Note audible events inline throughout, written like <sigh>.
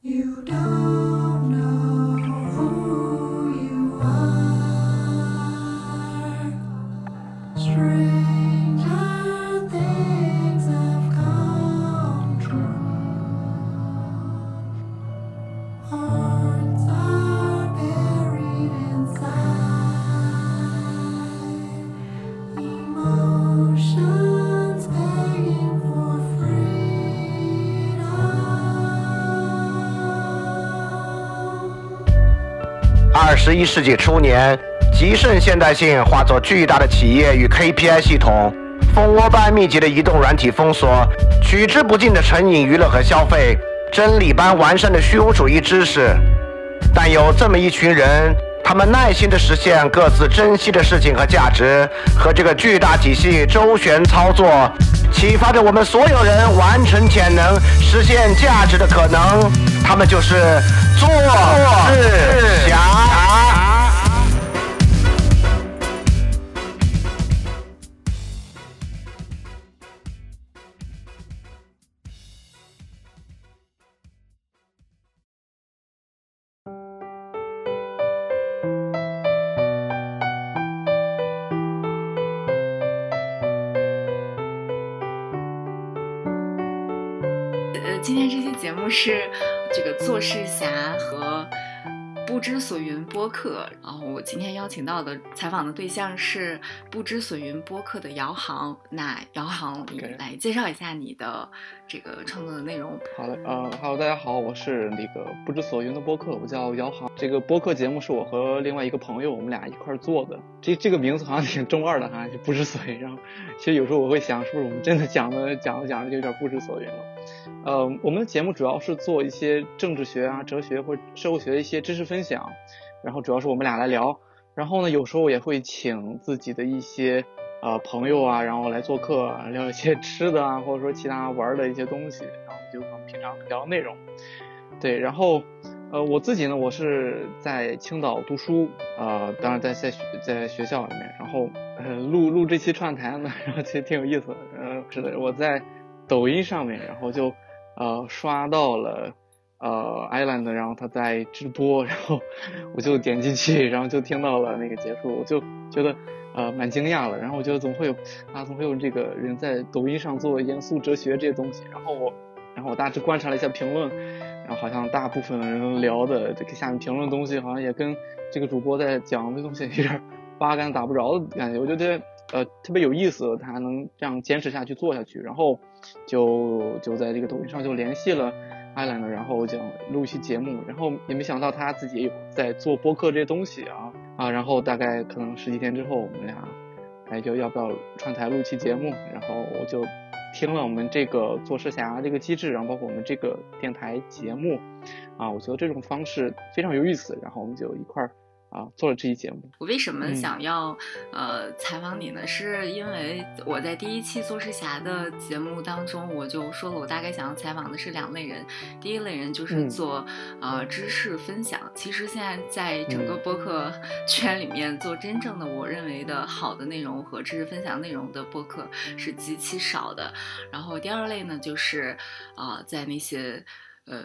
You don't know 十一世纪初年，极盛现代性化作巨大的企业与 KPI 系统，蜂窝般密集的移动软体封锁，取之不尽的成瘾娱乐和消费，真理般完善的虚无主义知识。但有这么一群人，他们耐心地实现各自珍惜的事情和价值，和这个巨大体系周旋操作，启发着我们所有人完成潜能、实现价值的可能。他们就是做事侠。节目是这个做事侠和不知所云播客，然后我今天邀请到的采访的对象是不知所云播客的姚航。那姚航，你来介绍一下你的这个创作的内容。好的，呃哈喽，大家好，我是那个不知所云的播客，我叫姚航。这个播客节目是我和另外一个朋友，我们俩一块儿做的。这这个名字好像挺中二的哈，就不知所云。然后，其实有时候我会想，是不是我们真的讲的讲着讲着就有点不知所云了？呃，我们的节目主要是做一些政治学啊、哲学或者社会学的一些知识分分享，然后主要是我们俩来聊。然后呢，有时候也会请自己的一些呃朋友啊，然后来做客，聊一些 <laughs> 吃的啊，或者说其他玩的一些东西，然后就我们平常聊内容。对，然后呃我自己呢，我是在青岛读书，呃，当然在在学在学校里面，然后呃录录这期串台呢，<laughs> 然后其实挺有意思的，呃，是的，我在抖音上面，然后就呃刷到了。呃，Island，然后他在直播，然后我就点进去，然后就听到了那个结束，我就觉得呃蛮惊讶了，然后我觉得怎么会有啊，怎么会有这个人在抖音上做严肃哲学这些东西？然后我，然后我大致观察了一下评论，然后好像大部分人聊的这个下面评论的东西，好像也跟这个主播在讲的东西有点八竿子打不着的感觉，我觉得呃特别有意思，他还能这样坚持下去做下去，然后就就在这个抖音上就联系了。艾兰呢，然后我讲录一期节目，然后也没想到他自己也有在做播客这些东西啊啊，然后大概可能十几天之后，我们俩哎就要不要串台录期节目，然后我就听了我们这个做事侠这个机制，然后包括我们这个电台节目啊，我觉得这种方式非常有意思，然后我们就一块儿啊做了这期节目。我为什么嗯想要、呃采访你呢？是因为我在第一期做事侠的节目当中，我就说了，我大概想要采访的是两类人。第一类人就是嗯做、呃知识分享。其实现在在整个嗯播客 <laughs> 圈里面，做真正的我认为的好的内容和知识分享内容的播客是极其少的。然后第二类呢，就是啊、呃在那些呃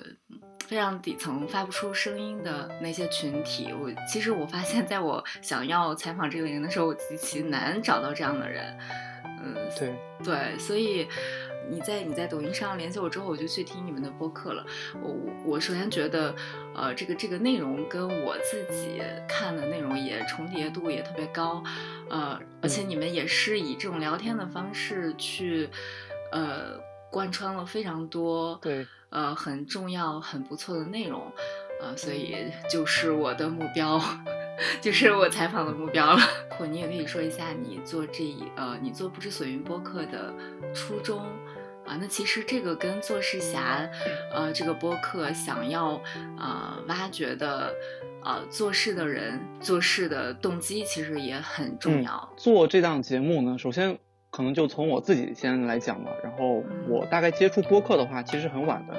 非常底层发不出声音的那些群体，我其实我发现，在我想要采访这个人的时候，我极其难找到这样的人。嗯，对，对，所以你在你在抖音上联系我之后，我就去听你们的播客了。我我首先觉得，呃，这个这个内容跟我自己看的内容也重叠度也特别高，呃，而且你们也是以这种聊天的方式去，呃，贯穿了非常多对，呃很重要很不错的内容，呃，所以就是我的目标，<laughs> 就是我采访的目标了。或你也可以说一下你做这一呃你做不知所云播客的初衷。啊，那其实这个跟做事侠，呃，这个播客想要呃挖掘的，呃做事的人做事的动机，其实也很重嗯要。做这档节目呢，首先可能就从我自己先来讲吧。然后我大概接触播客的话，其实很晚的。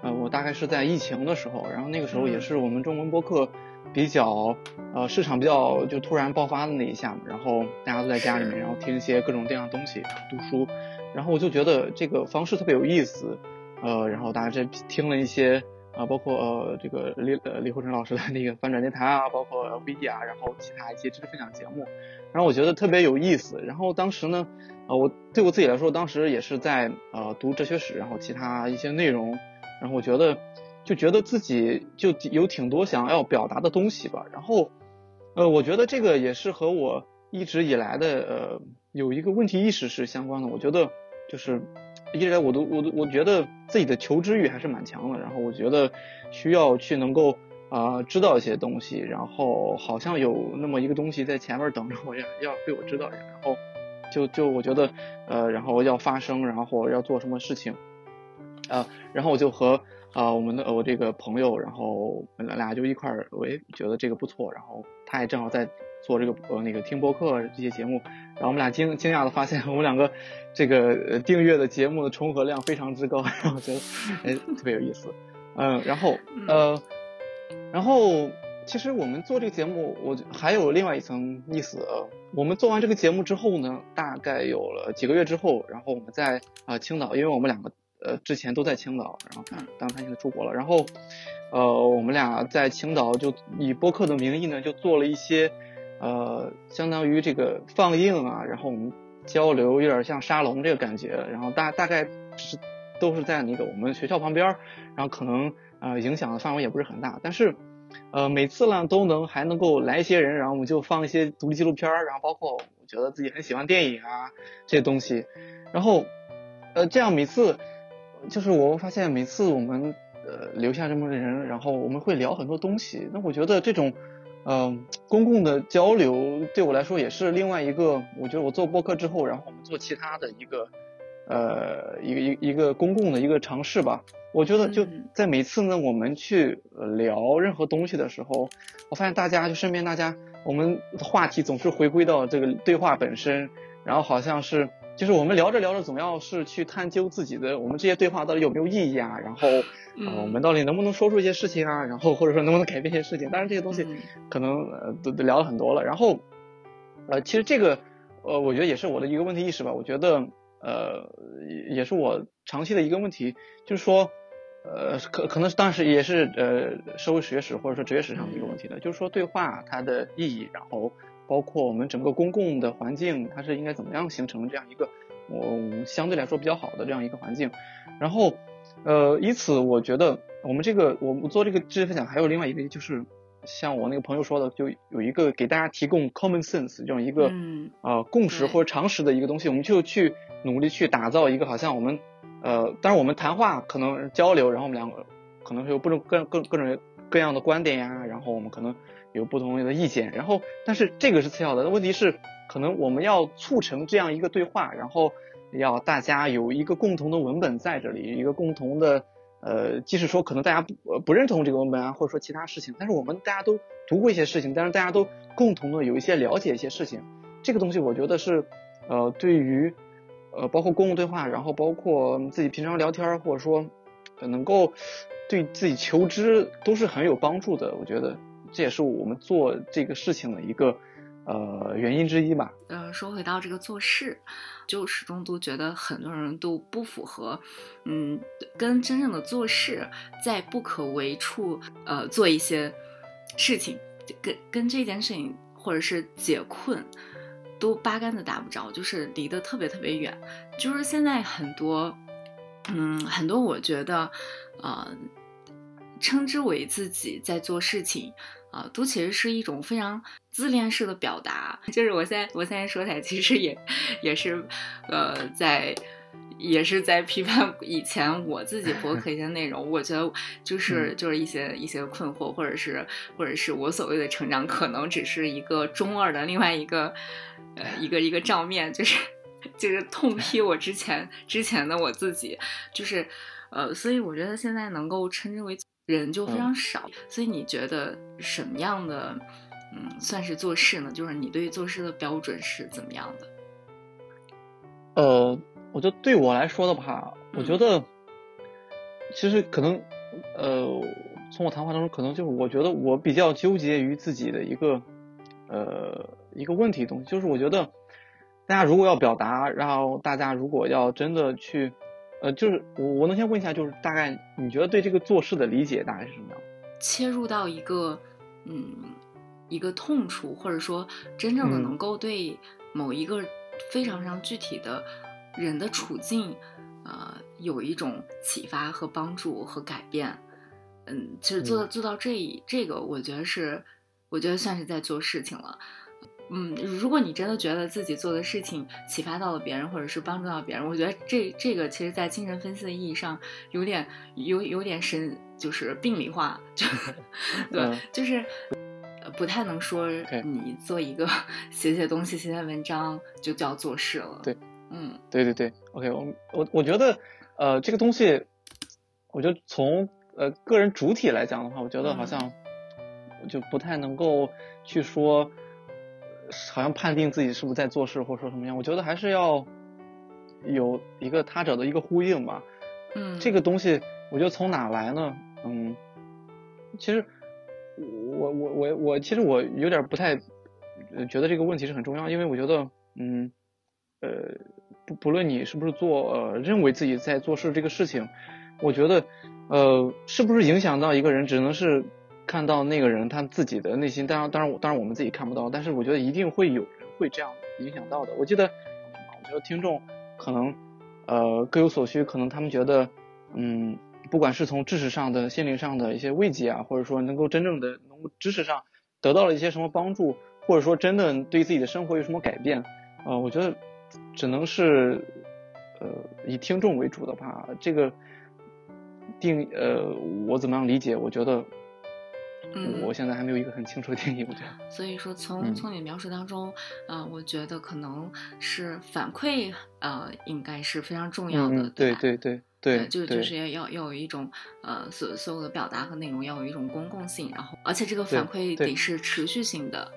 呃，我大概是在疫情的时候，然后那个时候也是我们中文播客比较呃市场比较就突然爆发的那一下嘛。然后大家都在家里面，然后听一些各种各样的东西，读书。然后我就觉得这个方式特别有意思。呃，然后大家这听了一些啊，包括呃这个李呃李慧成老师的那个翻转电台啊，包括 VD 啊，然后其他一些知识分享节目，然后我觉得特别有意思。然后当时呢，呃，我对我自己来说，当时也是在呃读哲学史，然后其他一些内容，然后我觉得就觉得自己就有挺多想要表达的东西吧。然后呃，我觉得这个也是和我一直以来的呃有一个问题意识是相关的。我觉得就是一直以来我都我都我觉得自己的求知欲还是蛮强的。然后我觉得需要去能够啊、知道一些东西，然后好像有那么一个东西在前面等着我要要被我知道一样。然后就就我觉得呃，然后要发声，然后要做什么事情啊、然后我就和啊、我们的我这个朋友，然后我们俩就一块儿，我也觉得这个不错，然后他也正好在做这个呃那个听播客这些节目，然后我们俩惊惊讶的发现，我们两个这个呃订阅的节目的重合量非常之高，<laughs> 然后觉得哎特别有意思，嗯，然后呃，然后其实我们做这个节目，我还有另外一层意思，呃我们做完这个节目之后呢，大概有了几个月之后，然后我们在啊、呃青岛，因为我们两个呃之前都在青岛，然后他当然他现在出国了，然后呃我们俩在青岛就以播客的名义呢，就做了一些呃相当于这个放映啊，然后我们交流，有点像沙龙这个感觉，然后大大概是都是在那个我们学校旁边，然后可能呃影响的范围也不是很大，但是。呃，每次呢都能还能够来一些人，然后我们就放一些独立纪录片，然后包括我觉得自己很喜欢电影啊这些东西，然后呃这样每次就是我发现每次我们呃留下这么多人，然后我们会聊很多东西，那我觉得这种嗯、呃公共的交流对我来说也是另外一个，我觉得我做播客之后，然后我们做其他的一个呃一个一一个公共的一个尝试吧。我觉得就嗯在每次呢，我们去呃聊任何东西的时候，我发现大家就身边大家，我们的话题总是回归到这个对话本身，然后好像是就是我们聊着聊着，总要是去探究自己的我们这些对话到底有没有意义啊，然后呃我嗯。们到底能不能说出一些事情啊，然后或者说能不能改变一些事情，当然这些东西嗯。可能呃都都聊了很多了，然后呃其实这个呃我觉得也是我的一个问题意识吧，我觉得呃也也是我长期的一个问题，就是说。呃，可可能当时也是呃社会学史或者说哲学史上的一个问题的，就是说对话它的意义，然后包括我们整个公共的环境，它是应该怎么样形成这样一个我、嗯相对来说比较好的这样一个环境，然后呃以此我觉得我们这个我们做这个知识分享还有另外一个就是像我那个朋友说的，就有一个给大家提供 common sense 这种一个嗯呃共识或者常识的一个东西，我们就去努力去打造一个好像我们呃，当然我们谈话可能交流，然后我们两个可能会有各种各各各种各样的观点呀，然后我们可能有不同的意见，然后但是这个是次要的，问题是可能我们要促成这样一个对话，然后要大家有一个共同的文本在这里，一个共同的呃，即使说可能大家不不认同这个文本啊，或者说其他事情，但是我们大家都读过一些事情，但是大家都共同的有一些了解一些事情，这个东西我觉得是呃对于呃包括公共对话，然后包括自己平常聊天，或者说能够对自己求知都是很有帮助的。我觉得这也是我们做这个事情的一个呃原因之一吧。呃，说回到这个做事，就始终都觉得很多人都不符合，嗯，跟真正的做事在不可为处，呃，做一些事情，跟跟这件事情或者是解困，都八竿子打不着，就是离得特别特别远。就是现在很多，嗯，很多我觉得，呃，称之为自己在做事情。啊、都其实是一种非常自恋式的表达。<laughs> 就是我现在我现在说起来，其实也也是，呃，在也是在批判以前我自己博客一些内容。我觉得就是就是一些一些困惑，或者是或者是我所谓的成长，可能只是一个中二的另外一个呃一个一个账面，就是 <laughs> 就是痛批我之前之前的我自己，就是呃，所以我觉得现在能够称之为。人就非常少，所以你觉得什么样的，嗯，算是做事呢？就是你对做事的标准是怎么样的？呃，我觉得对我来说的话，我觉得其实可能，呃，从我谈话当中，可能就是我觉得我比较纠结于自己的一个呃一个问题东西，就是我觉得大家如果要表达，然后大家如果要真的去呃，就是我我能先问一下，就是大概你觉得对这个做事的理解大概是什么样？切入到一个嗯一个痛处，或者说真正的嗯能够对某一个非常非常具体的人的处境，呃，有一种启发和帮助和改变。嗯，其实做到嗯做到这一这个，我觉得是，我觉得算是在做事情了。嗯，如果你真的觉得自己做的事情启发到了别人，或者是帮助到别人，我觉得这这个其实，在精神分析的意义上，有点有有点神，就是病理化，就 <laughs> 对，嗯就是呃不太能说你做一个写写东西、写写文章就叫做事了。对，嗯对对对，OK，我我我觉得，呃，这个东西，我觉得从呃个人主体来讲的话，我觉得好嗯像就不太能够去说，呃好像判定自己是不是在做事或者说什么样。我觉得还是要有一个他者的一个呼应吧。嗯，这个东西，我觉得从哪来呢？嗯，其实我我我我其实我有点不太呃觉得这个问题是很重要，因为我觉得嗯呃不不论你是不是做呃认为自己在做事这个事情，我觉得呃是不是影响到一个人，只能是看到那个人他自己的内心，当然当然当然我们自己看不到，但是我觉得一定会有人会这样影响到的。我记得我觉得听众可能呃各有所需，可能他们觉得嗯。不管是从知识上的、心灵上的一些慰藉啊，或者说能够真正的能够知识上得到了一些什么帮助，或者说真的对自己的生活有什么改变，呃，我觉得只能是呃以听众为主的吧。这个定呃我怎么样理解？我觉得嗯我现在还没有一个很清楚的定义。我觉得，所以说从，嗯从你的描述当中，呃，我觉得可能是反馈，呃，应该是非常重要的，对吧？对对对就对就是要要要有一种呃所所有的表达和内容要有一种公共性，然后而且这个反馈得是持续性的。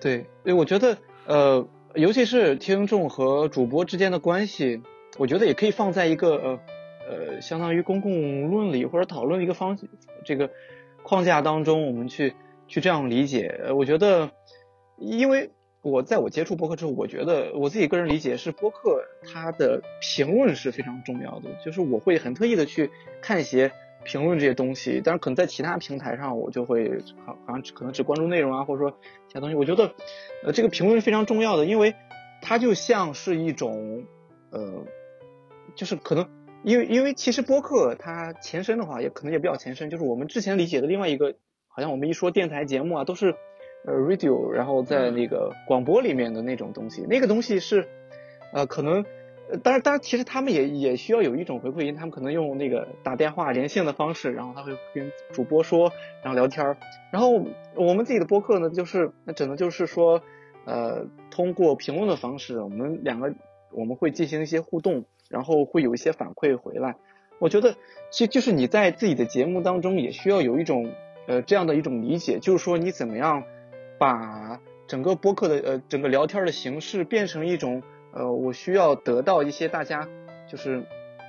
对，对，我觉得呃，尤其是听众和主播之间的关系，我觉得也可以放在一个呃呃，相当于公共论理或者讨论的一个方这个框架当中，我们去去这样理解。我觉得，因为我在我接触播客之后，我觉得我自己个人理解是播客它的评论是非常重要的，就是我会很特意的去看一些。评论这些东西，但是可能在其他平台上，我就会好好像可能只关注内容啊，或者说其他东西。我觉得，呃，这个评论是非常重要的，因为它就像是一种，呃，就是可能因为因为其实播客它前身的话，也可能也比较前身，就是我们之前理解的另外一个，好像我们一说电台节目啊，都是呃 radio，然后在那个广播里面的那种东西，那个东西是，呃，可能。呃，当然，当然，其实他们也也需要有一种回馈音，他们可能用那个打电话连线的方式，然后他会跟主播说，然后聊天儿。然后我们自己的播客呢，就是那只能就是说，呃，通过评论的方式，我们两个我们会进行一些互动，然后会有一些反馈回来。我觉得，其实就是你在自己的节目当中也需要有一种呃这样的一种理解，就是说你怎么样把整个播客的呃整个聊天的形式变成一种。呃，我需要得到一些大家，就是，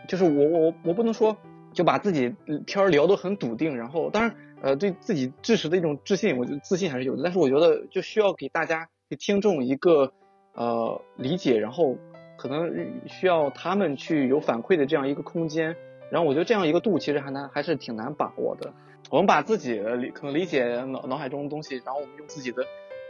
就是我我我不能说就把自己天聊得很笃定，然后当然呃对自己知识的一种自信，我觉得自信还是有的，但是我觉得就需要给大家给听众一个呃理解，然后可能需要他们去有反馈的这样一个空间，然后我觉得这样一个度其实还难还是挺难把握的。我们把自己理可能理解脑脑海中的东西，然后我们用自己的。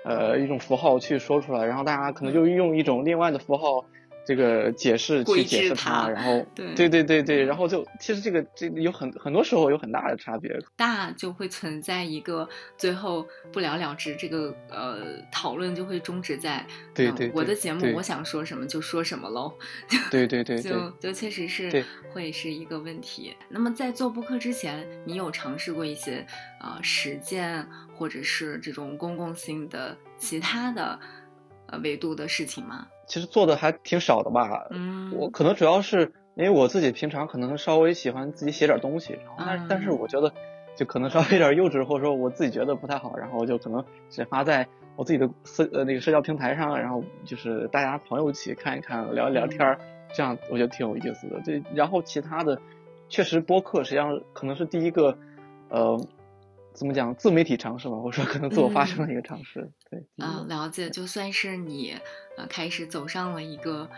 呃，一种符号去说出来，然后大家可能就用一种另外的符号，这个解释去解释它，然后对对对对对，然后就其实这个这个有很很多时候有很大的差别，大就会存在一个最后不了了之，这个呃讨论就会终止在对对我的节目我想说什么就说什么喽，对对对对，<laughs> 就就确实是会是一个问题。那么在做播客之前，你有尝试过一些呃实践或者是这种公共性的其他的呃维度的事情吗？其实做的还挺少的吧，嗯，我可能主要是因为我自己平常可能稍微喜欢自己写点东西，然后但但是我觉得就可能稍微有点幼稚，或者说我自己觉得不太好，然后我就可能只发在我自己的社呃那个社交平台上，然后就是大家朋友一起看一看，聊一聊天儿，这样我觉得挺有意思的。对，然后其他的确实播客实际上可能是第一个呃怎么讲自媒体尝试吧，或者说可能自我发声的一个尝试。对，第一个啊、了解，就算是你呃开始走上了一个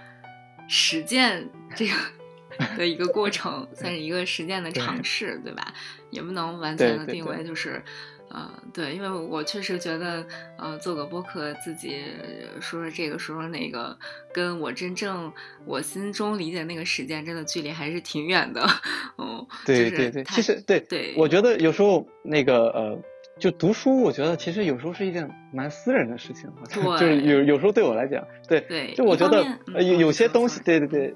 实践这个 <laughs> 的一个过程，算是一个实践的尝试，对吧？也不能完全的定为就是。呃，对，因为我确实觉得，呃，做个播客，自己说说这个，说说那个，跟我真正我心中理解那个实践，真的距离还是挺远的。嗯，<laughs> 就是对对对，其实对对我觉得有时候那个呃，就读书，我觉得其实有时候是一件蛮私人的事情，好像 <laughs> 就是有有时候对我来讲，对，对，就我觉得有有些东西，对对对对，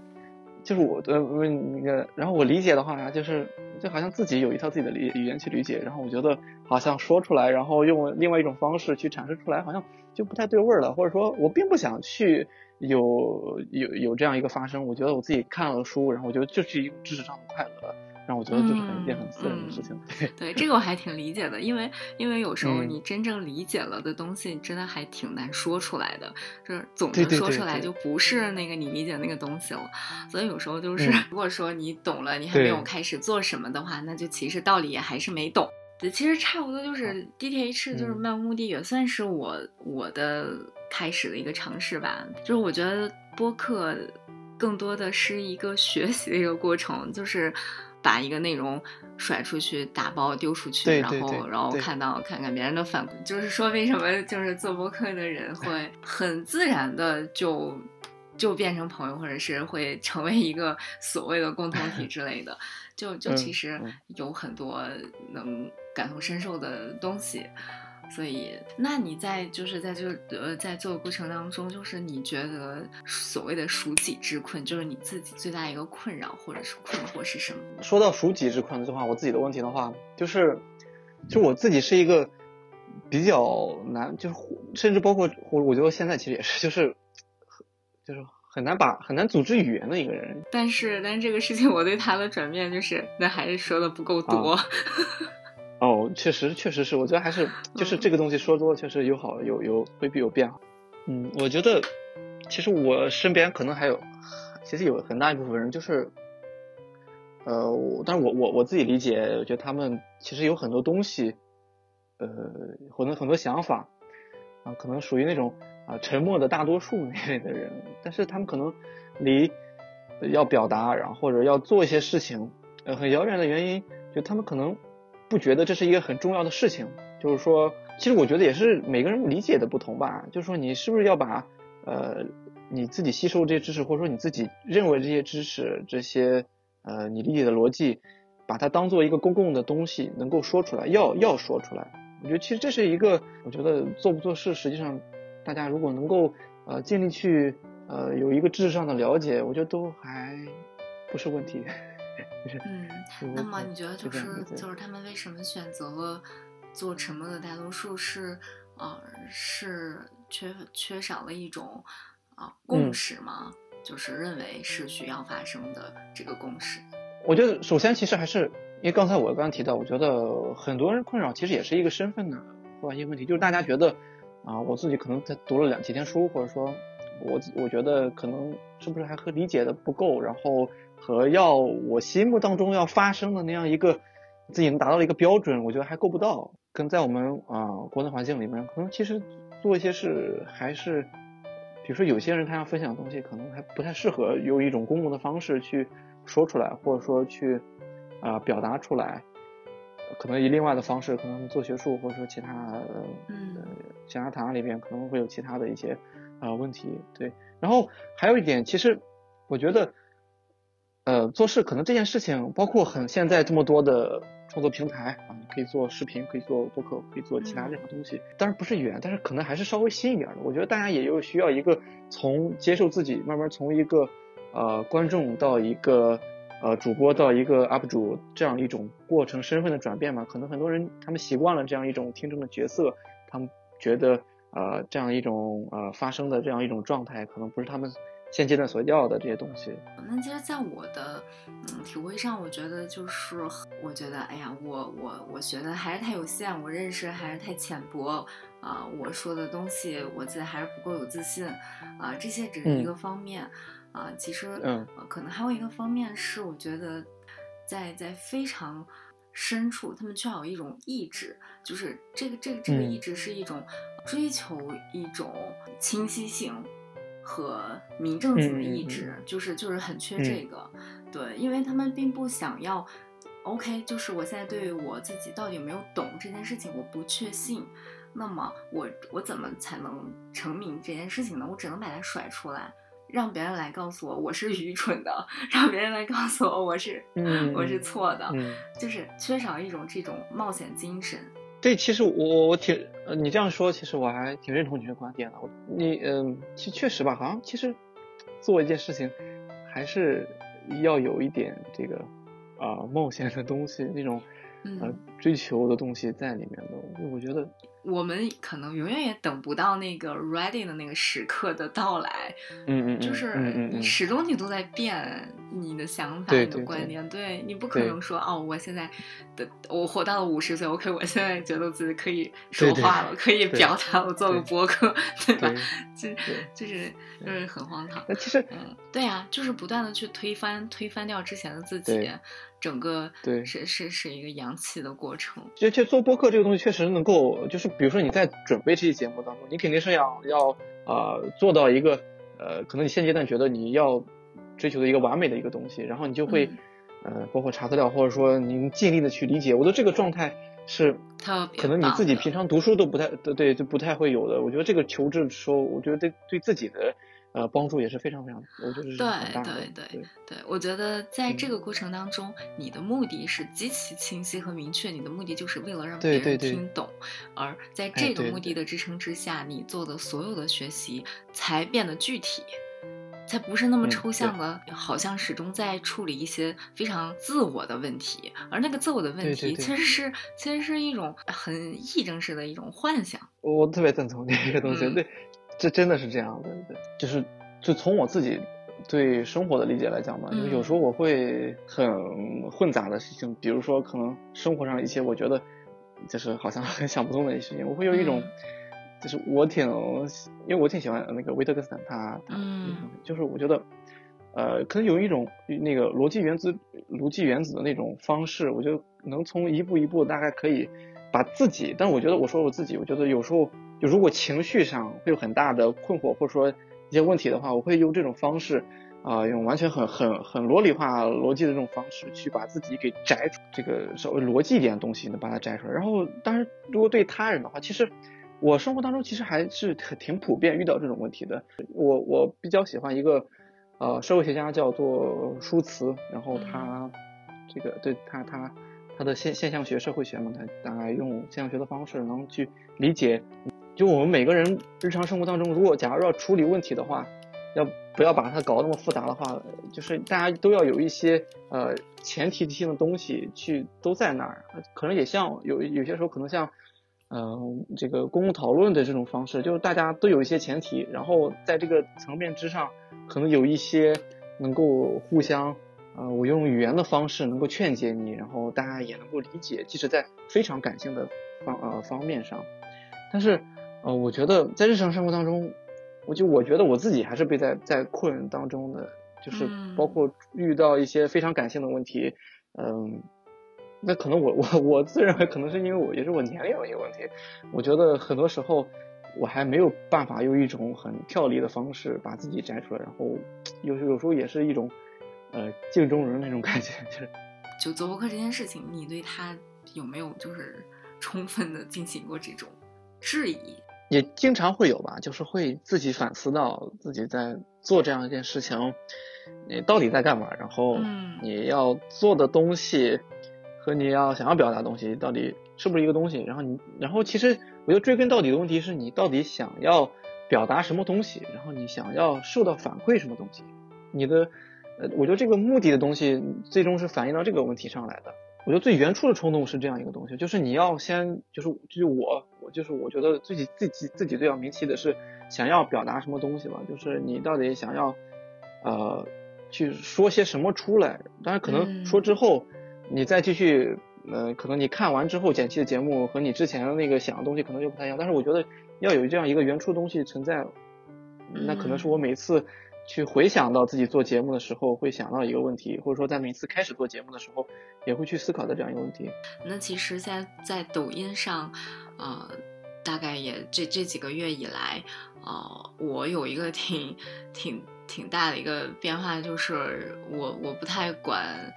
就是我的问那个，然后我理解的话，就是就好像自己有一套自己的理语言去理解，然后我觉得好像说出来，然后用另外一种方式去阐释出来，好像就不太对味儿了，或者说我并不想去有有有这样一个发生，我觉得我自己看了书，然后我觉得就是一个知识上的快乐，让我觉得这是很一件很私人的事情，对。对，这个我还挺理解的，因为因为有时候嗯你真正理解了的东西，真的还挺难说出来的，就是总能说出来就不是那个你理解那个东西了。所以有时候就是，嗯如果说你懂了，你还没有开始做什么的话，那就其实道理也还是没懂。对，其实差不多就是 DTH，就是嗯漫无目的，也算是我我的开始的一个尝试吧。就是我觉得播客更多的是一个学习的一个过程，就是把一个内容甩出去，打包丢出去，然后然后看到看看别人的反馈，就是说为什么就是做播客的人会 <laughs> 很自然的就。就变成朋友，或者是会成为一个所谓的共同体之类的，就就嗯其实嗯有很多能感同身受的东西。所以，那你在就是在这个呃在做的过程当中，就是你觉得所谓的赎己之困，就是你自己最大一个困扰或者是困惑是什么？说到赎己之困的话，我自己的问题的话，就是，就我自己是一个比较难，就是甚至包括我，我觉得现在其实也是，就是就是很难把很难组织语言的一个人。但是，但是这个事情我对他的转变就是，那还是说的不够多。哦，<laughs> 确实确实是，我觉得还是就是这个东西说多了，确实有好有有未必有变好。嗯，我觉得其实我身边可能还有，其实有很大一部分人就是。呃，我但是我我我自己理解，我觉得他们其实有很多东西，呃，很多很多想法，啊，可能属于那种啊沉默的大多数那类的人，但是他们可能离呃要表达，然后或者要做一些事情，呃，很遥远的原因，就他们可能不觉得这是一个很重要的事情，就是说，其实我觉得也是每个人理解的不同吧，就是说你是不是要把呃你自己吸收这些知识，或者说你自己认为这些知识这些。呃，你理解的逻辑，把它当做一个公共的东西，能够说出来，要要说出来。我觉得其实这是一个，我觉得做不做事，实际上大家如果能够呃尽力去呃有一个知识上的了解，我觉得都还不是问题。就是嗯，那么你觉得就是就是他们为什么选择了做沉默的大多数是呃是缺缺少了一种啊、共嗯识吗？就是认为是需要发生的这个共识。我觉得首先其实还是因为刚才我刚刚提到，我觉得很多人困扰其实也是一个身份的或一个问题，就是大家觉得啊，我自己可能才读了两几天书，或者说我我觉得可能是不是还和理解的不够，然后和要我心目当中要发生的那样一个自己能达到的一个标准，我觉得还够不到。跟在我们啊国内环境里面，可能其实做一些事还是。比如说，有些人他要分享的东西，可能还不太适合用一种公共的方式去说出来，或者说去啊、呃、表达出来，可能以另外的方式，可能做学术或者说其他呃嗯象牙塔里边可能会有其他的一些啊、呃、问题。对，然后还有一点，其实我觉得呃做事可能这件事情，包括很现在这么多的创作平台啊，你可以做视频，可以做播客，可以做其他任何东西。当然不是远，但是可能还是稍微新一点的。我觉得大家也有需要一个从接受自己，慢慢从一个呃观众到一个呃主播到一个 UP 主这样一种过程身份的转变嘛。可能很多人他们习惯了这样一种听众的角色，他们觉得呃这样一种呃发生的这样一种状态，可能不是他们现阶段所要的这些东西。那其实，在我的嗯体会上，我觉得就是，我觉得，哎呀，我我我学的还是太有限，我认识还是太浅薄啊、我说的东西，我自己还是不够有自信啊、这些只是一嗯个方面啊、其实，嗯呃可能还有一个方面是，我觉得在在非常深处，他们缺少一种意志，就是这个这个这个嗯意志是一种追求一种清晰性。和民政局的意志，就是就是很缺嗯这个，对，因为他们并不想要。OK，就是我现在对我自己到底有没有懂这件事情，我不确信。那么我我怎么才能成名这件事情呢？我只能把它甩出来，让别人来告诉我我是愚蠢的，<laughs> 让别人来告诉我我是、嗯我是错的，嗯，就是缺少一种这种冒险精神。对其实我我挺呃，你这样说，其实我还挺认同你的观点的。我你嗯，其确实吧，好像其实做一件事情还是要有一点这个啊、冒险的东西，那种嗯，追求的东西在里面的。我觉得我们可能永远也等不到那个 ready 的那个时刻的到来，嗯嗯嗯，就是始终你都在变你的想法、你的观点，对你不可能说哦，我现在的我活到了五十岁，OK，我现在觉得自己可以说话了，可以表达，我做个对播客，对吧对？就就是就是很荒唐。那其实嗯，对呀、就是不断的去推翻推翻掉之前的自己对，整个对是是是一个扬起的过程。就就做播客这个东西，确实能够，就是比如说你在准备这期节目当中，你肯定是要要呃做到一个呃，可能你现阶段觉得你要追求的一个完美的一个东西，然后你就会、嗯呃，包括查资料，或者说您尽力的去理解。我觉得这个状态是特别可能你自己平常读书都不太对对就不太会有的。我觉得这个求知的时候，我觉得对对自己的呃帮助也是非常非常，我觉得是对。对对对对，我觉得在这嗯个过程当中，你的目的是极其清晰和明确，你的目的就是为了让别人对对对听懂，而在哎这个目的的支撑之下，你做的所有的学习才变得具体。才不是那么嗯抽象的，好像始终在处理一些非常自我的问题，而那个自我的问题其实是其实是一种很癔症式的一种幻想。我特别赞同这个东西，嗯对，这真的是这样的，对，就是就从我自己对生活的理解来讲嘛，就是有时候我会很混杂的事情，比如说可能生活上一些我觉得就是好像 <laughs> 很想不通的一些事情，我会有一种。嗯。就是我挺，因为我挺喜欢那个维特根斯坦他，他，嗯。就是我觉得，呃，可能有一种那个逻辑原子、逻辑原子的那种方式，我觉得能从一步一步大概可以把自己，但我觉得我说我自己，我觉得有时候就如果情绪上会有很大的困惑或者说一些问题的话，我会用这种方式。啊、用完全很很很逻理化逻辑的这种方式去把自己给摘出这个稍微逻辑一点的东西，能把它摘出来。然后，当然，如果对他人的话，其实我生活当中其实还是挺挺普遍遇到这种问题的。我我比较喜欢一个呃社会学家叫做舒茨，然后他这个对他他他的现现象学社会学嘛，他大概用现象学的方式能去理解，就我们每个人日常生活当中，如果假如要处理问题的话，要不要把它搞那么复杂的话，就是大家都要有一些呃前提性的东西去都在那儿，可能也像有有些时候可能像。嗯，这个公共讨论的这种方式，就是大家都有一些前提，然后在这个层面之上，可能有一些能够互相，呃，我用语言的方式能够劝解你，然后大家也能够理解，即使在非常感性的方呃方面上，但是呃，我觉得在日常生活当中，我就我觉得我自己还是被在在困当中的，就是嗯包括遇到一些非常感性的问题，嗯。那可能我我我自认为可能是因为我也是我年龄的一个问题，我觉得很多时候我还没有办法用一种很跳离的方式把自己摘出来，然后有有时候也是一种呃镜中人那种感觉，就是就做播客这件事情，你对他有没有就是充分的进行过这种质疑？也经常会有吧，就是会自己反思到自己在做这样一件事情，你到底在干嘛，然后嗯你要做的东西和你要想要表达的东西到底是不是一个东西，然后你，然后其实我觉得追根到底的问题是你到底想要表达什么东西，然后你想要受到反馈什么东西，你的，呃，我觉得这个目的的东西最终是反映到这个问题上来的。我觉得最原初的冲动是这样一个东西，就是你要先，就是就是，我就是我觉得自己自己自己最要明晰的是想要表达什么东西吧，就是你到底想要，呃，去说些什么出来。当然，可能嗯说之后，你再继续，呃，可能你看完之后剪辑的节目和你之前的那个想的东西可能就不太一样。但是我觉得要有这样一个原初的东西存在，那可能是我每次去回想到自己做节目的时候会想到一个问题，或者说在每次开始做节目的时候也会去思考的这样一个问题。那其实在，在抖音上，呃，大概也这这几个月以来，呃，我有一个挺挺挺大的一个变化，就是我我不太管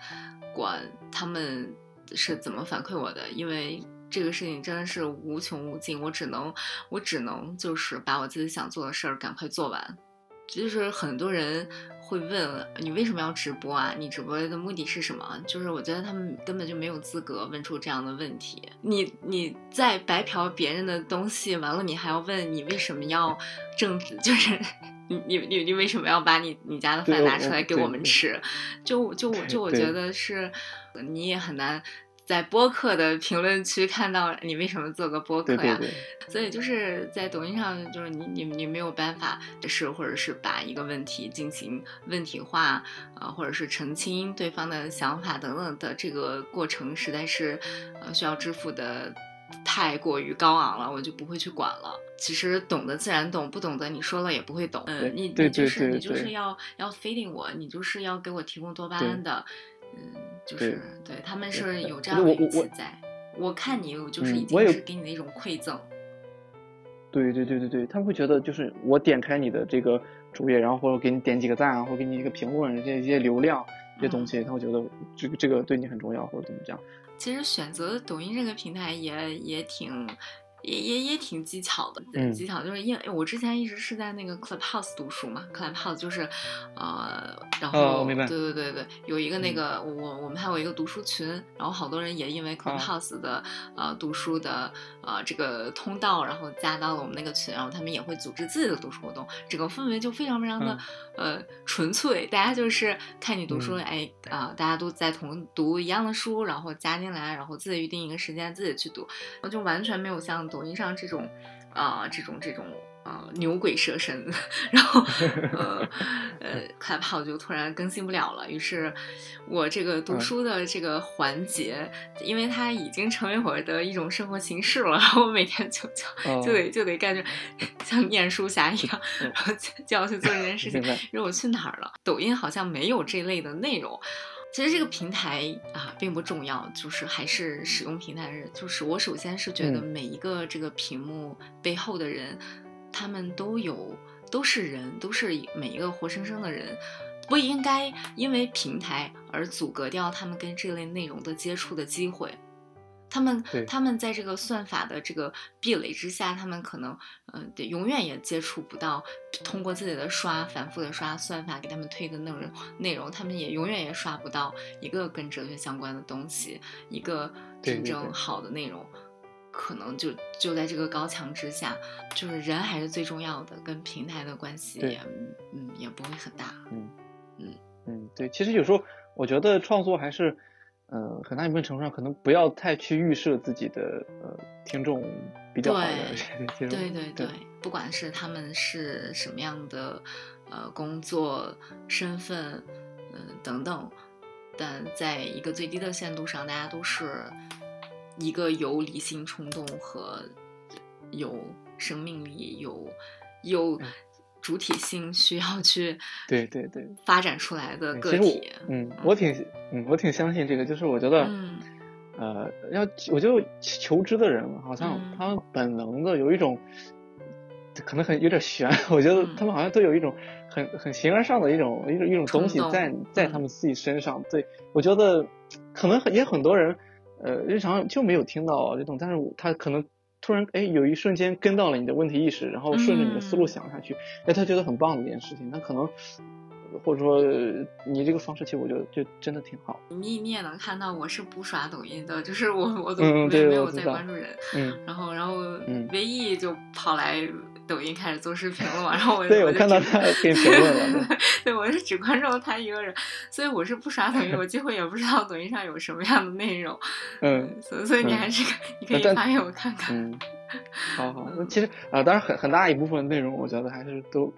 管他们是怎么反馈我的，因为这个事情真的是无穷无尽，我只能我只能就是把我自己想做的事儿赶快做完。就是很多人会问你为什么要直播啊？你直播的目的是什么？就是我觉得他们根本就没有资格问出这样的问题。你你在白嫖别人的东西，完了你还要问你为什么要挣，<laughs> 就是你你你你为什么要把你你家的饭拿出来给我们吃？就就就 <laughs> 我觉得是你也很难。在播客的评论区看到你为什么做个播客呀？对对对，所以就是在抖音上，就是你你你没有办法是或者是把一个问题进行问题化啊、呃或者是澄清对方的想法等等的这个过程，实在是呃需要支付的太过于高昂了，我就不会去管了。其实懂得自然懂，不懂得你说了也不会懂。嗯、你你就是你就是要要 feeding 我，你就是要给我提供多巴胺的，嗯，就是对他们是有这样的我我语气在。我看你就是已嗯我有经是给你的一种馈赠。对对对对对，他们会觉得就是我点开你的这个主页，然后或者给你点几个赞啊，或者给你一个评论，这些一些流量这些东西，他会觉得这个这个对你很重要，或者怎么讲。其实选择抖音这个平台也也挺。也也也挺技巧的，嗯。技巧就是因为我之前一直是在那个 Clubhouse 读书嘛，Clubhouse 就是，呃，然后、对对对对，有一个那嗯。个、我我们还有一个读书群，然后好多人也因为 Clubhouse 的、呃读书的呃这个通道，然后加到了我们那个群，然后他们也会组织自己的读书活动，整个氛围就非常非常的、呃纯粹，大家就是看你读书，嗯。哎啊、大家都在同读一样的书，然后加进来，然后自己预定一个时间自己去读，我就完全没有像抖音上这种啊、这种这种。呃，牛鬼蛇神，<laughs> 然后呃呃，Clubhouse 就突然更新不了了。于是，我这个读嗯书的这个环节，因为它已经成为我的一种生活形式了，我每天就就哦就得就得感觉像念书侠一样，嗯然后就就要去做这件事情。因为我去哪儿了？抖音好像没有这类的内容。其实这个平台啊并不重要，就是还是使用平台的人。就是我首先是觉得嗯每一个这个屏幕背后的人，他们都有都是人，都是每一个活生生的人，不应该因为平台而阻隔掉他们跟这类内容的接触的机会。他们他们在这个算法的这个壁垒之下，他们可能嗯、永远也接触不到通过自己的刷反复的刷算法给他们推的内容内容，他们也永远也刷不到一个跟哲学相关的东西，一个真正好的内容。可能就就在这个高墙之下，就是人还是最重要的，跟平台的关系也嗯也不会很大。嗯嗯嗯，对，其实有时候我觉得创作还是，呃，很大一部分程度上可能不要太去预设自己的呃听众比较好的这种。对对对，不管是他们是什么样的呃工作身份，嗯、等等，但在一个最低的限度上，大家都是一个有理性冲动和有生命力、有有嗯。主体性需要去对对对。发展出来的个体。我嗯，我挺嗯，我挺相信这个，就是我觉得，嗯呃，要我觉得求知的人好像嗯。他们本能的有一种，可能很有点悬，我觉得嗯。他们好像都有一种很很形而上的一种一种一种东西在在嗯。他们自己身上。对我觉得可能很也很多人，呃，日常就没有听到这种，但是他可能。突然，哎，有一瞬间跟到了你的问题意识，然后顺着你的思路嗯想下去，哎，他觉得很棒的一件事情。那可能，或者说呃你这个方式，其实我觉得就真的挺好。你你也能看到，我是不刷抖音的，就是我我都嗯没、没有在关注人，嗯，然后然后嗯唯一就跑来抖音开始做视频了嘛，<laughs> 然后我对我看到他给你评论了，对。<laughs> 对我是只关注了他一个人，所以我是不刷抖音，我几乎也不知道抖音上有什么样的内容，嗯。所以所以你嗯还是可你可以发给我看看，嗯，好好。那其实啊、当然很很大一部分内容，我觉得还是都，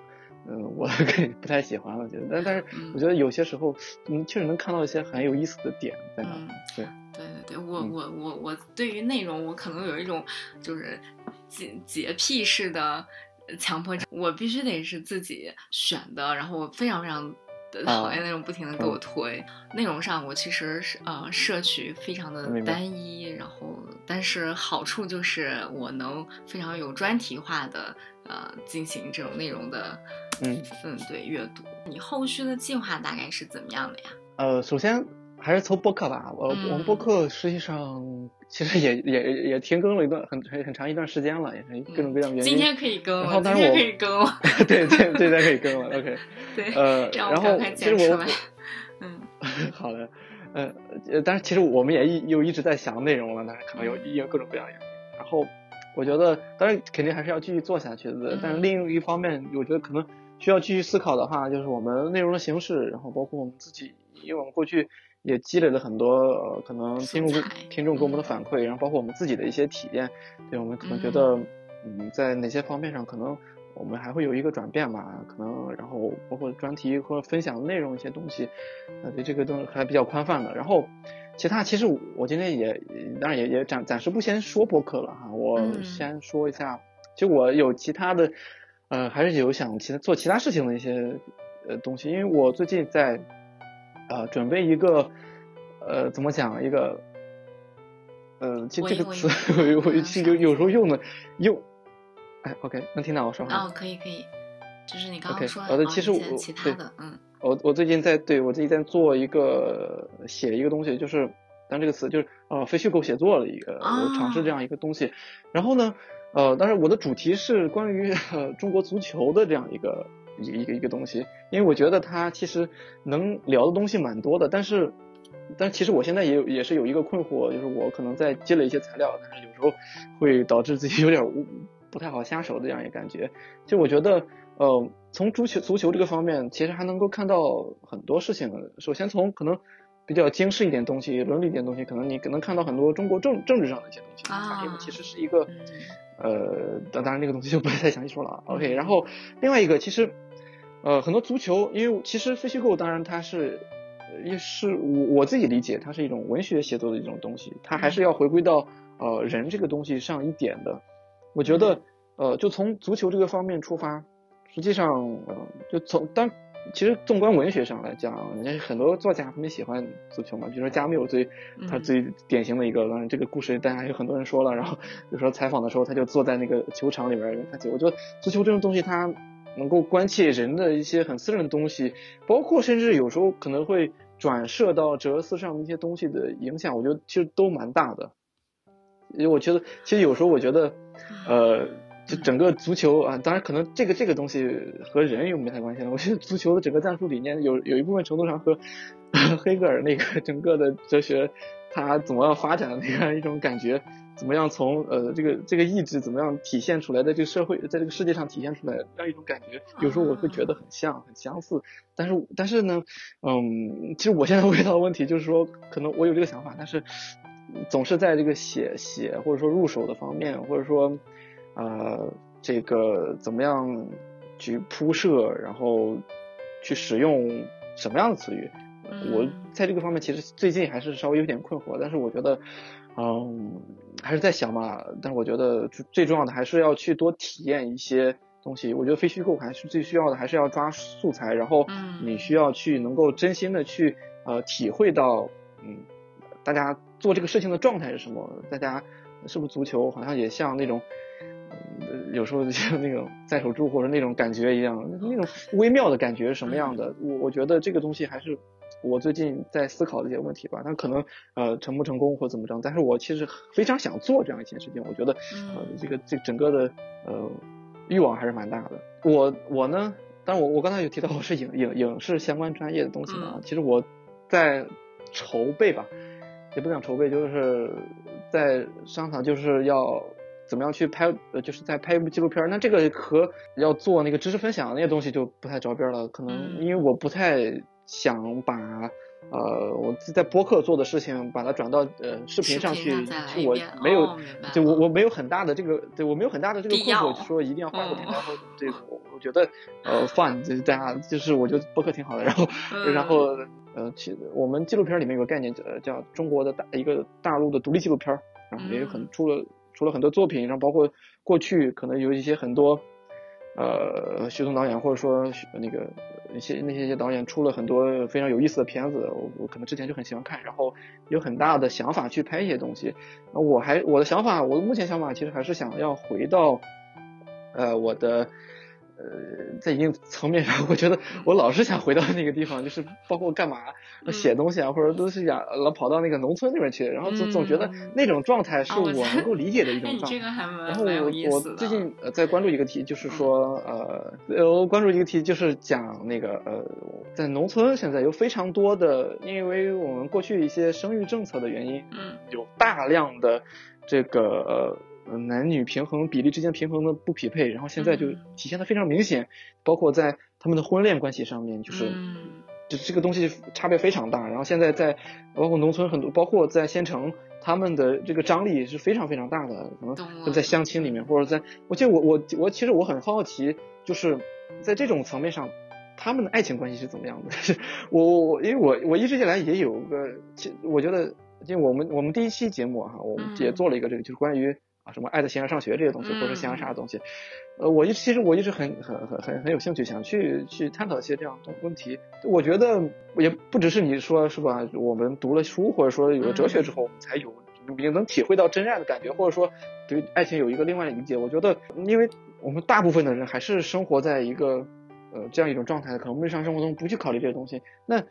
嗯、我 <laughs> 可不太喜欢了，觉得，但但是嗯。我觉得有些时候，嗯，确实能看到一些很有意思的点在那对，对对对，我嗯。我我我对于内容，我可能有一种就是洁洁癖式的强迫症，我必须得是自己选的，然后我非常非常。的讨厌那种不停的给我嗯。推、内容上，我其实是呃摄取非常的单一，然后但是好处就是我能非常有专题化的呃进行这种内容的嗯嗯对阅读。你后续的计划大概是怎么样的呀？呃，首先还是从播客吧。我、嗯我们播客实际上其实也也也停更了一段很很很长一段时间了，也是各种各样的原因。嗯今天可以更然后了，今天可以更了，<laughs> 对对对，咱可以更了。<laughs> OK，对，呃，然后其实我。<laughs> 嗯好的，呃，呃，但是其实我们也一又一直在想内容了，但是可能有有各种各样的原因。然后我觉得，当然肯定还是要继续做下去的，但另一方面，我觉得可能需要继续思考的话，就是我们内容的形式，然后包括我们自己，因为我们过去也积累了很多呃，可能听众听众给我们的反馈，然后包括我们自己的一些体验，对我们可能觉得，嗯，在哪些方面上可能。我们还会有一个转变吧，可能然后包括专题或者分享内容一些东西，呃，对这个东西还比较宽泛的。然后其他其实我今天也当然也也暂暂时不先说播客了哈，我嗯先说一下，其实我有其他的，呃，还是有想其他做其他事情的一些呃东西，因为我最近在呃准备一个呃怎么讲一个。呃，其实这个词 <laughs> 有有时候用的用，哎，OK，能听到我说话吗？哦，可以可以，就是你刚刚说呃哦一些其实我其他的，嗯我我最近在对我最近在做一个写一个东西，就是当这个词就是呃非虚构写作的一个，我尝试这样一个东西。然后呢，呃，当然我的主题是关于、呃、中国足球的这样一个一个一个一个东西，因为我觉得它其实能聊的东西蛮多的，但是。但其实我现在也有也是有一个困惑，就是我可能在积累一些材料，但是有时候会导致自己有点无不太好下手的这样一个感觉。就我觉得，呃，从足球足球这个方面，其实还能够看到很多事情。首先从可能比较经世一点东西、伦理一点东西，可能你可能看到很多中国政政治上的一些东西。啊这个其实是一个，嗯呃，当当然这个东西就不太详细说了啊。OK，然后另外一个其实，呃，很多足球，因为其实非虚构，当然它是。呃也是我我自己理解，它是一种文学写作的一种东西，它还是要回归到呃人这个东西上一点的。我觉得呃，就从足球这个方面出发，实际上呃，就从当其实纵观文学上来讲，人家很多作家他们喜欢足球嘛，比如说加缪最他嗯最典型的一个，当然这个故事大家有很多人说了，然后有时候采访的时候他就坐在那个球场里边看球。我觉得足球这种东西它能够关切人的一些很私人的东西，包括甚至有时候可能会转射到哲思上的一些东西的影响，我觉得其实都蛮大的。因为我觉得，其实有时候我觉得，呃，就整个足球啊，当然可能这个这个东西和人又没太关系了。我觉得足球的整个战术理念有有一部分程度上和黑格尔那个整个的哲学，它怎么样发展的那样一种感觉，怎么样从呃这个这个意志怎么样体现出来，在这个社会在这个世界上体现出来这样一种感觉，有时候我会觉得很像很相似。但是但是呢，嗯，其实我现在 <laughs> 遇到的问题就是说，可能我有这个想法，但是总是在这个写写或者说入手的方面，或者说呃这个怎么样去铺设，然后去使用什么样的词语，我嗯在这个方面其实最近还是稍微有点困惑，但是我觉得，嗯，还是在想嘛。但是我觉得最最重要的还是要去多体验一些东西。我觉得非虚构还是最需要的，还是要抓素材，然后嗯你需要去能够真心的去呃体会到，嗯，大家做这个事情的状态是什么，大家是不是足球好像也像那种。嗯，有时候像那种在手住或者那种感觉一样，那种微妙的感觉是什么样的？我我觉得这个东西还是我最近在思考的一些问题吧。它可能呃成不成功或怎么着，但是我其实非常想做这样一件事情。我觉得呃嗯这个这整个的呃欲望还是蛮大的。我我呢，当然我我刚才有提到我是影影影视相关专业的东西嘛，嗯其实我在筹备吧，也不讲筹备，就是在商场就是要。怎么样去拍？呃，就是在拍一部纪录片，那这个和要做那个知识分享那些东西就不太着边了。可能嗯因为我不太想把呃我在播客做的事情把它转到呃视频上去，我没有，哦明白对我我没有很大的这个，对我没有很大的这个困惑，说一定要画个频道嗯或者这个，我我觉得呃 fun，就是大家就是我觉得播客挺好的，然后嗯然后呃，其实我们纪录片里面有个概念叫叫中国的大一个大陆的独立纪录片儿，然后也有很嗯出了出了很多作品，然后包括过去可能有一些很多呃，徐东导演或者说那个一些那些些导演出了很多非常有意思的片子，我我可能之前就很喜欢看，然后有很大的想法去拍一些东西。那我还我的想法，我的目前想法其实还是想要回到，呃，我的。呃，在一定层面上，我觉得我老是想回到那个地方，就是包括干嘛写东西啊，或者都是想老跑到那个农村那边去，然后总总觉得那种状态是我能够理解的一种状态。然后我我最近。呃在关注一个题，就是说呃呃我关注一个题，就是讲那个呃在农村现在有非常多的，因为我们过去一些生育政策的原因，嗯，有大量的这个男女平衡比例之间平衡的不匹配，然后现在就体现的非常明显，包括在他们的婚恋关系上面，就是，就这个东西差别非常大。然后现在在包括农村很多，包括在县城，他们的这个张力是非常非常大的，可能在相亲里面，或者在，我记得我我我其实我很好奇，就是在这种层面上，他们的爱情关系是怎么样的？<laughs> 我我我，因为我我一直以来也有个，其我觉得，就我们我们第一期节目哈，我们也做了一个这个，就是关于。啊，什么爱在西安上学这些东西，或者西安啥东西，呃，我一其实我一直很很很很很有兴趣，想去去探讨一些这样的问题。我觉得也不只是你说是吧？我们读了书，或者说有了哲学之后，我们才有也能体会到真爱的感觉，或者说对爱情有一个另外的理解。我觉得，因为我们大部分的人还是生活在一个呃这样一种状态，可能日常生活中不去考虑这些东西。那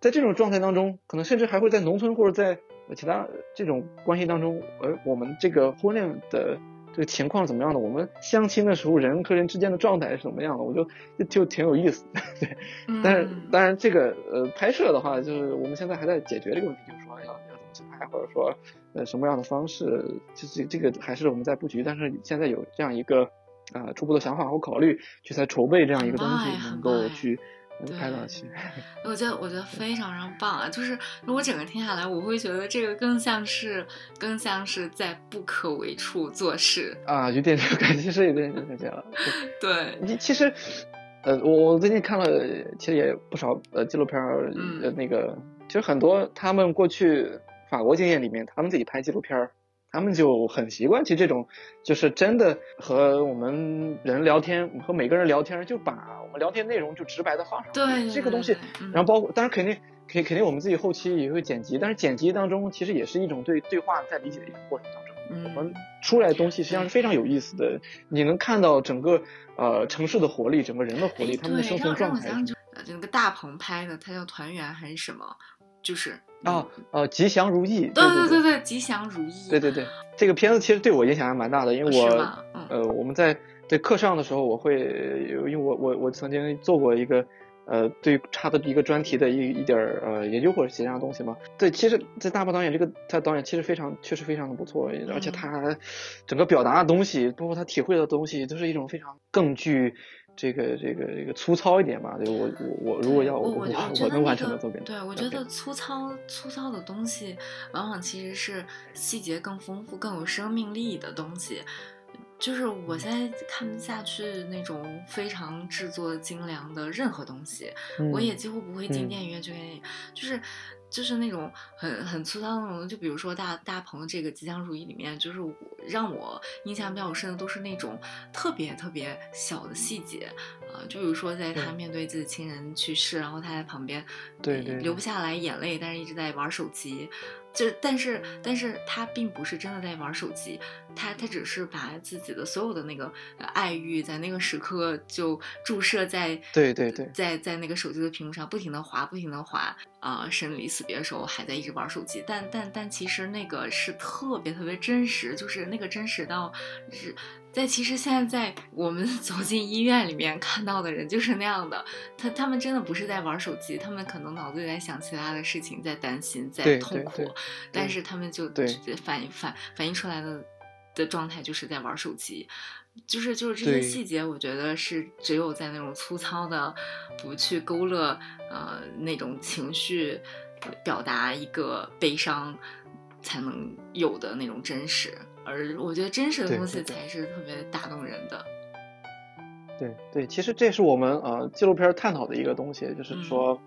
在这种状态当中，可能甚至还会在农村或者在。其他这种关系当中，呃，我们这个婚恋的这个情况怎么样的？我们相亲的时候，人和人之间的状态是怎么样的？我就就挺有意思，<laughs> 对。但是当然，这个呃拍摄的话，就是我们现在还在解决这个问题，就是说要要怎么去拍，或者说呃什么样的方式，就是这个还是我们在布局。但是现在有这样一个啊初步的想法和考虑，去在筹备这样一个东西，能够去。拍到去，<laughs> 我觉得我觉得非常非常棒啊！就是如果整个听下来，我会觉得这个更像是更像是在不可为处做事啊，有点这个感觉，是有点这个感觉了。<laughs> 对，你其实，呃，我我最近看了，其实也不少呃纪录片儿，呃那个其实很多他们过去法国经验里面，他们自己拍纪录片儿。他们就很习惯，其实这种就是真的和我们人聊天，和每个人聊天，就把我们聊天内容就直白的放上。对这个东西，然后包括当然肯定，肯肯定我们自己后期也会剪辑，但是剪辑当中其实也是一种对对话在理解的一个过程当中。嗯。我们出来的东西实际上是非常有意思的，你能看到整个呃城市的活力，整个人的活力，他们的生存状态。呃，那个大鹏拍的，他叫《团圆》还是什么？就是哦哦，吉祥如意。对对对对，吉祥如意。对对对，这个片子其实对我影响还蛮大的，因为我呃我们在在课上的时候，我会因为我我我曾经做过一个呃对他的一个专题的一一点呃研究或者写这样的东西嘛。对，其实，在大鹏导演这个他导演其实非常确实非常的不错，而且他整个表达的东西，包括他体会的东西，都是一种非常更具。这个这个这个粗糙一点吧，就我我我如果要我我我能完成的作品，对我觉得粗糙粗糙的东西，往往其实是细节更丰富、更有生命力的东西。就是我现在看不下去那种非常制作精良的任何东西，我也几乎不会进电影院去看电影，就是。就是那种很很粗糙的那种，就比如说大大鹏这个《吉祥如意》里面，就是我让我印象比较深的都是那种特别特别小的细节啊，就比如说在他面对自己亲人去世，然后他在旁边，对对，流不下来眼泪，但是一直在玩手机。就但是，但是他并不是真的在玩手机，他他只是把自己的所有的那个爱欲在那个时刻就注射在对对对，在在那个手机的屏幕上不停的滑，不停的滑啊，生离死别的时候还在一直玩手机，但但但其实那个是特别特别真实，就是那个真实到是。在其实现在在我们 <laughs> 走进医院里面看到的人就是那样的，他他们真的不是在玩手机，他们可能脑子里在想其他的事情，在担心，在痛苦，但是他们就反反反映出来的的状态就是在玩手机，就是就是这些细节，我觉得是只有在那种粗糙的不去勾勒呃那种情绪，表达一个悲伤才能有的那种真实。而我觉得真实的东西才是特别打动人的。对对，其实这是我们呃纪录片探讨的一个东西，就是说，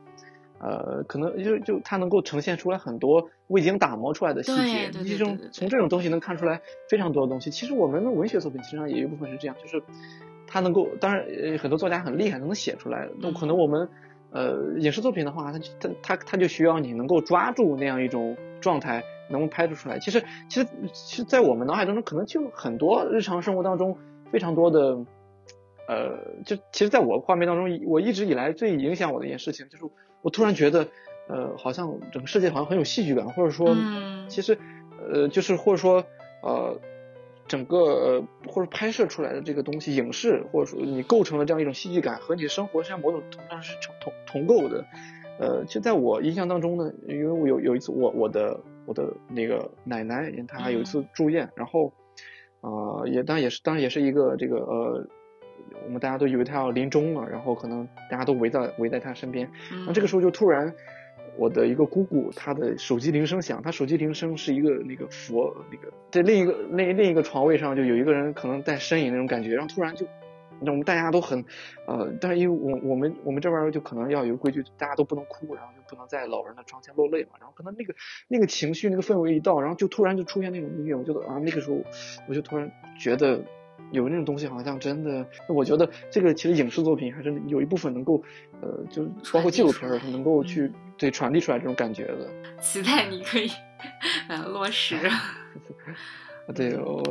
呃，可能就就它能够呈现出来很多未经打磨出来的细节，这种从这种东西能看出来非常多的东西。其实我们的文学作品其实上也有一部分是这样，就是。它能够，当然呃很多作家很厉害，能写出来。那可能我们呃影视作品的话，他就他他他就需要你能够抓住那样一种状态，能够拍出出来。其实其实其实，在我们脑海当中，可能就很多日常生活当中非常多的。呃，就其实，在我画面当中，我一直以来最影响我的一件事情，就是我突然觉得，呃，好像整个世界好像很有戏剧感，或者说，嗯其实，呃，就是或者说，呃，整个呃或者拍摄出来的这个东西，影视或者说你构成了这样一种戏剧感，和你的生活实际上某种程度上是同同同构的。呃，就在我印象当中呢，因为我有有一次我我的我的那个奶奶她有一次住院，然后，呃，也当然也是当然也是一个这个呃。我们大家都以为她要临终了，然后可能大家都围在围在她身边，然后这个时候就突然，我的一个姑姑她的手机铃声响，她手机铃声是一个那个佛那个在另一个那另一个床位上就有一个人可能在呻吟那种感觉，然后突然就，那我们大家都很呃，但是因为我我们我们这边就可能要有规矩，大家都不能哭，然后就不能在老人的床前落泪嘛，然后可能那个那个情绪那个氛围一到，然后就突然就出现那种音乐，我觉得啊那个时候我就突然觉得。有那种东西好像真的，我觉得这个其实影视作品还是有一部分能够，呃，就包括纪录片儿能够去对传递出来这种感觉的。期待你可以呃落实。<laughs> 对我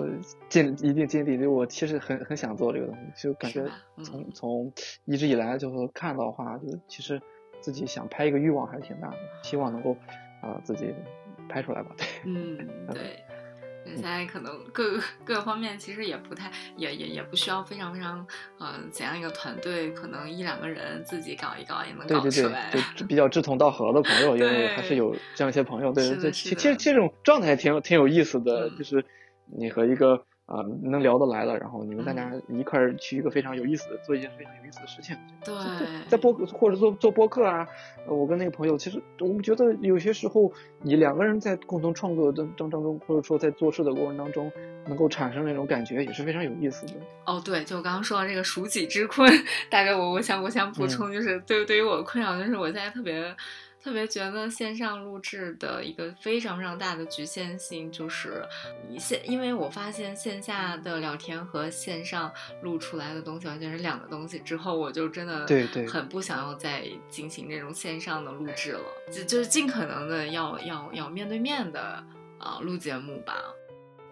尽一定尽力，我其实很很想做这个东西，就感觉嗯从从一直以来就是看到的话，就其实自己想拍一个欲望还是挺大的，希望能够啊、呃、自己拍出来吧。对，嗯，对。现在可能各个各个方面其实也不太，也也也不需要非常非常，呃，怎样一个团队，可能一两个人自己搞一搞也能对对对搞出来。，就 <laughs> 比较志同道合的朋友，因为还是有这样一些朋友，对对对，是的是的其其实这种状态挺挺有意思的，嗯就是你和一个啊、能聊得来了，然后你们大嗯家一块儿去一个非常有意思的，做一件非常有意思的事情。对在播或者做做播客啊，呃我跟那个朋友，其实我们觉得有些时候，你两个人在共同创作的当当中，或者说在做事的过程当中，能够产生那种感觉，也是非常有意思的。哦，对，就我刚刚说的这个数己之困，大概我我想我想补嗯充，就是对对于我的困扰，就是我现在特别特别觉得线上录制的一个非常非常大的局限性，就是你线，因为我发现线下的聊天和线上录出来的东西完全是两个东西，之后我就真的对对很不想要再进行这种线上的录制了，就就是尽可能的要要要面对面的啊、录节目吧。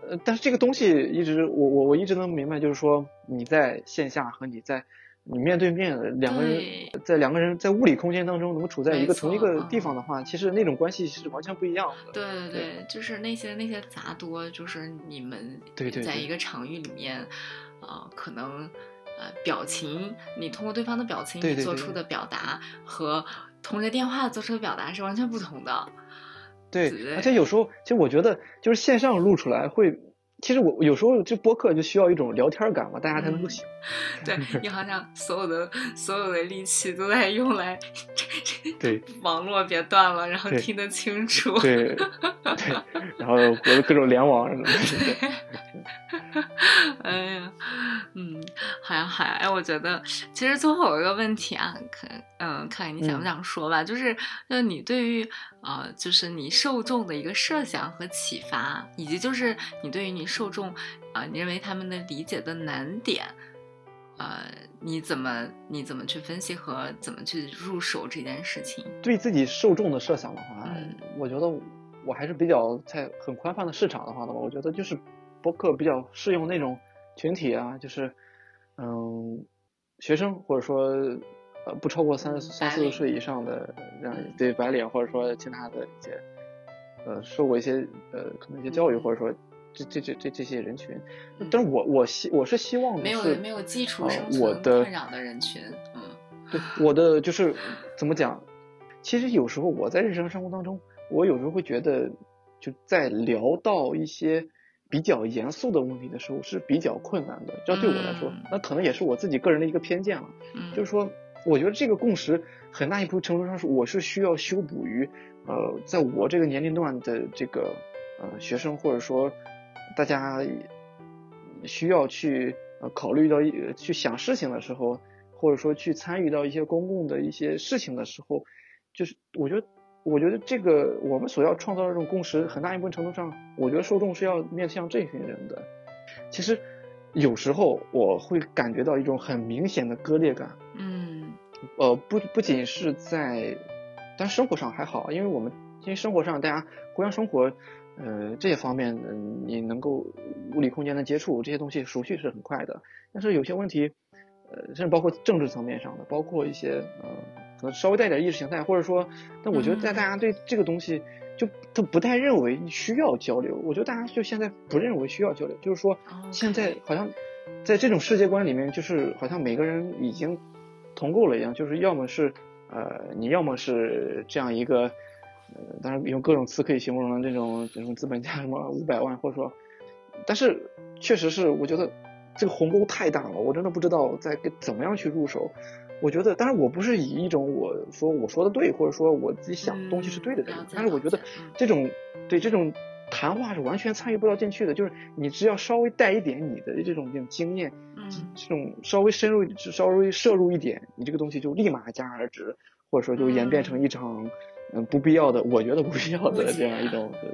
呃，但是这个东西一直我我我一直能明白，就是说你在线下和你在你面对面两个人在两个人在物理空间当中能处在一个同一个地嗯方的话，其实那种关系是完全不一样的。对对对，就是那些那些杂多，就是你们对对对在一个场域里面，呃，可能呃表情，你通过对方的表情，你做出的表达和通着电话做出的表达是完全不同的。对，对而且有时候，其实我觉得就是线上录出来会，其实我有时候这播客就需要一种聊天感嘛，大家才能够嗯喜欢。对 <laughs> 你好像所有的所有的力气都在用来对 <laughs> 网络别断了，然后听得清楚。对对，然后我的各种联网什么的。对 <laughs> 哎呀，嗯，好呀好呀，哎，我觉得其实最后有一个问题啊，看，嗯，看看你想不嗯想说吧，就是，就你对于呃，就是你受众的一个设想和启发，以及就是你对于你受众啊、你认为他们的理解的难点，呃，你怎么你怎么去分析和怎么去入手这件事情？对自己受众的设想的话，嗯我觉得我还是比较在很宽泛的市场的话呢，我觉得就是播客比较适用那种群体啊，就是嗯学生或者说呃不超过三嗯三四十岁以上的这样嗯对白领或者说其他的一些呃受过一些呃可能一些教育嗯或者说这这这这这些人群，嗯但是我我希我是希望的没有没有基础呃生存我的困扰的人群，嗯对，我的就是怎么讲？其实有时候我在日常生活当中，我有时候会觉得，就在聊到一些比较严肃的问题的时候是比较困难的。这对我来说嗯，那可能也是我自己个人的一个偏见了。嗯，就是说，我觉得这个共识很大一部分程度上是我是需要修补于，呃，在我这个年龄段的这个呃学生或者说大家需要去呃考虑到去想事情的时候，或者说去参与到一些公共的一些事情的时候，就是我觉得。我觉得这个我们所要创造的这种共识，很大一部分程度上，我觉得受众是要面向这群人的。其实，有时候我会感觉到一种很明显的割裂感。嗯呃，不不仅是在，但生活上还好，因为我们因为生活上大家互相生活，呃，这些方面，嗯、你能够物理空间的接触这些东西熟悉是很快的。但是有些问题，呃，甚至包括政治层面上的，包括一些呃，可能稍微带点意识形态，或者说，但我觉得在嗯大家对这个东西就都不太认为需要交流。我觉得大家就现在不认为需要交流，就是说现在好像在这种世界观里面，就是好像每个人已经同构了一样，就是要么是呃，你要么是这样一个，呃，当然用各种词可以形容的，这种这种资本家什么五百万，或者说，但是确实是我觉得这个鸿沟太大了，我真的不知道在该怎么样去入手。我觉得，当然我不是以一种我说我说的对，或者说我自己想的东西是对的这种，嗯但是我觉得这种对这种谈话是完全参与不到进去的，就是你只要稍微带一点你的这种这种经验，嗯。这种稍微深入、稍微摄入一点，你这个东西就立马戛然而止，或者说就演变成一场嗯。不必要的，我觉得不必要的这样一种呃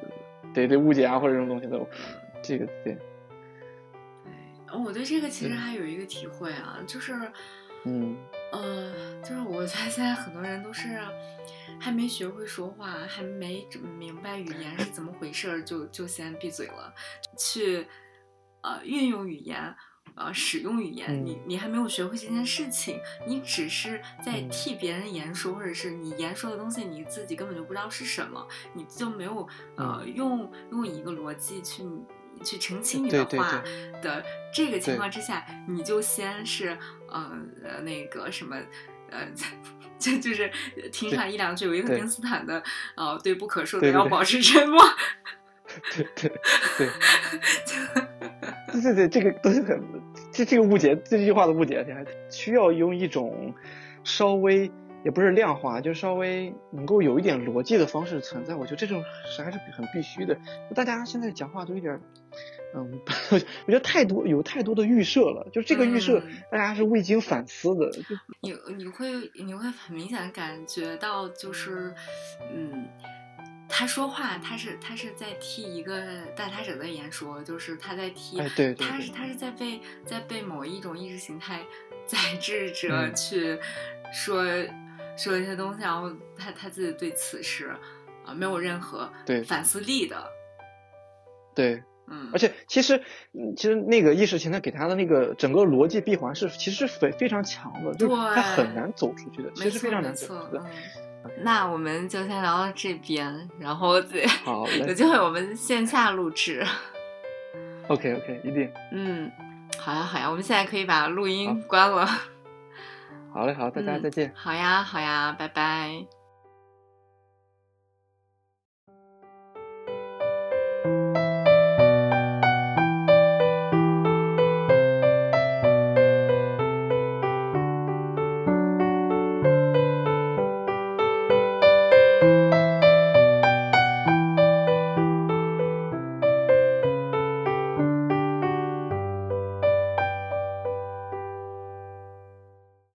对对误解啊或者这种东西的，这个对，对，我对这个其实还有一个体会啊，就是，嗯。呃，就是我觉得现在很多人都是还没学会说话，还没整明白语言是怎么回事儿，就就先闭嘴了，去呃运用语言。呃，使用语言，嗯。你你还没有学会这件事情，你只是在嗯。替别人言说，或者是你言说的东西你自己根本就不知道是什么，你就没有呃嗯。用用一个逻辑去去澄清你的话对。的这个情况之下，你就先是呃呃那个什么呃。就就是听上一两句维特对根斯坦的，呃，对不可说的要保持沉默。对对对。对对 <laughs> 对，这个都是很这这个误解，这句话的误解，还需要用一种稍微也不是量化，就稍微能够有一点逻辑的方式存在。我觉得这种是还是很必须的。大家现在讲话都有点，嗯，我觉得太多有太多的预设了，就这个预设嗯。大家是未经反思的。就你你会你会很明显地感觉到，就是，嗯，他说话，他是他是在替一个带他者的言说，就是他在替，哎对对对他是他是在被在被某一种意识形态宰制着嗯。去说、说一些东西，然后他他自己对此是啊、没有任何对。反思力的，对，嗯，而且其实，嗯，其实那个意识形态给他的那个整个逻辑闭环是其实是非非常强的，就是他很难走出去的，其实非常难走出去，的。嗯，那我们就先聊到这边，然后再好嘞 <laughs> 有机会我们线下录制。OK OK，一定。嗯，好呀好呀，我们现在可以把录音关了。好嘞，好，大家嗯再见。好呀好呀，拜拜。